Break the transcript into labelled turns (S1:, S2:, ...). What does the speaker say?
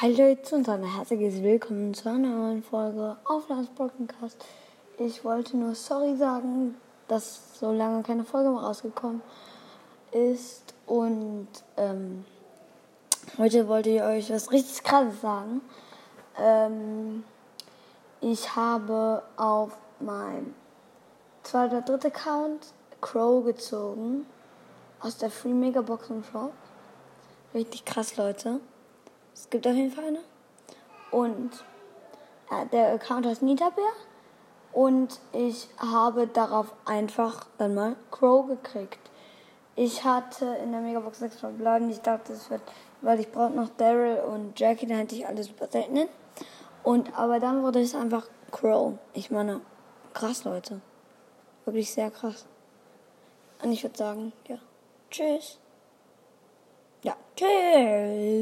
S1: Hi Leute und ein herzliches Willkommen zu einer neuen Folge auf Lars Podcast. Ich wollte nur sorry sagen, dass so lange keine Folge mehr rausgekommen ist und ähm, heute wollte ich euch was richtig krasses sagen. Ähm, ich habe auf meinem zweiten oder dritten Account Crow gezogen aus der Free Mega Box Shop. Richtig krass, Leute. Es gibt auf jeden Fall eine. Und äh, der Account heißt Nitabär. Und ich habe darauf einfach dann mal Crow gekriegt. Ich hatte in der Megabox 6 verbleiben. Ich dachte, es wird, weil ich brauche noch Daryl und Jackie, dann hätte ich alle super seltenen. Und aber dann wurde es einfach Crow. Ich meine, krass, Leute. Wirklich sehr krass. Und ich würde sagen, ja. Tschüss. Ja, tschüss.